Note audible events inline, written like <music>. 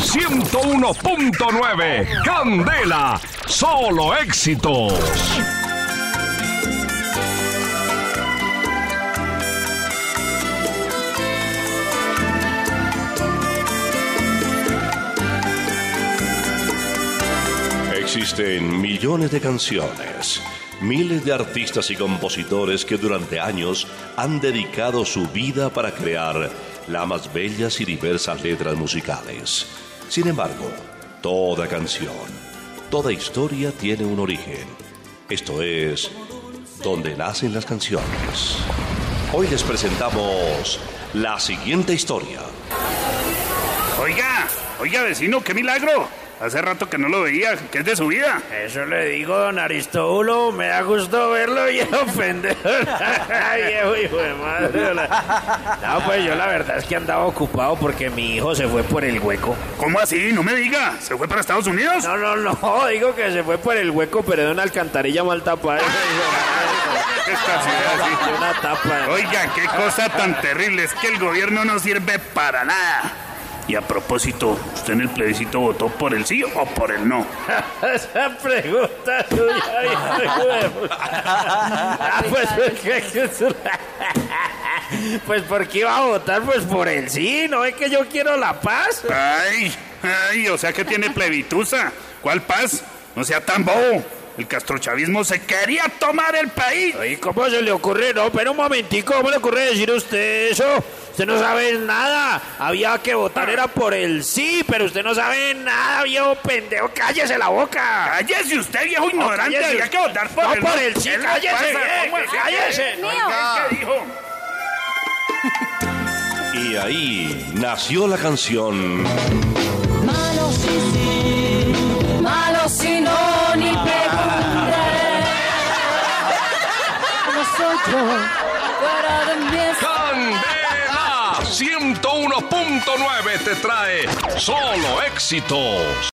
101.9. Candela, solo éxitos. Existen millones de canciones, miles de artistas y compositores que durante años han dedicado su vida para crear las más bellas y diversas letras musicales. Sin embargo, toda canción, toda historia tiene un origen. Esto es donde nacen las canciones. Hoy les presentamos la siguiente historia. Oiga, oiga vecino, qué milagro. Hace rato que no lo veía. ¿Qué es de su vida? Eso le digo, don Aristóbulo. Me da gusto verlo y <laughs> ofender. Viejo hijo de madre. No, pues yo la verdad es que andaba ocupado porque mi hijo se fue por el hueco. ¿Cómo así? No me diga. ¿Se fue para Estados Unidos? No, no, no. <laughs> Digo que se fue por el hueco, pero de una alcantarilla mal tapada. <laughs> Esta ciudad, sí. Una tapa. Oiga, qué cosa tan terrible. Es que el gobierno no sirve para nada. Y a propósito, ¿usted en el plebiscito votó por el sí o por el no? <laughs> Esa pregunta. <laughs> Ah, pues, <laughs> pues porque iba a votar pues por el sí, ¿no es que yo quiero la paz? Ay, ay, o sea que tiene plebitusa. ¿Cuál paz? No sea tan bobo. El castrochavismo se quería tomar el país. ¿Y cómo se le ocurre? No, pero un momentico, ¿cómo le ocurre decir a usted eso? Usted no sabe nada. Había que votar, era por el sí, pero usted no sabe nada, viejo pendejo. Cállese la boca. Cállese usted, viejo ignorante. cállese Había que votar por No, el por el sí, ¿Qué le cállese, cállese. Oiga, ¿Qué dijo? Y ahí nació la canción Malo si sí, malo si no, ni pregunté. No soy yo, fuera de mi Candela 101.9 te trae solo éxitos.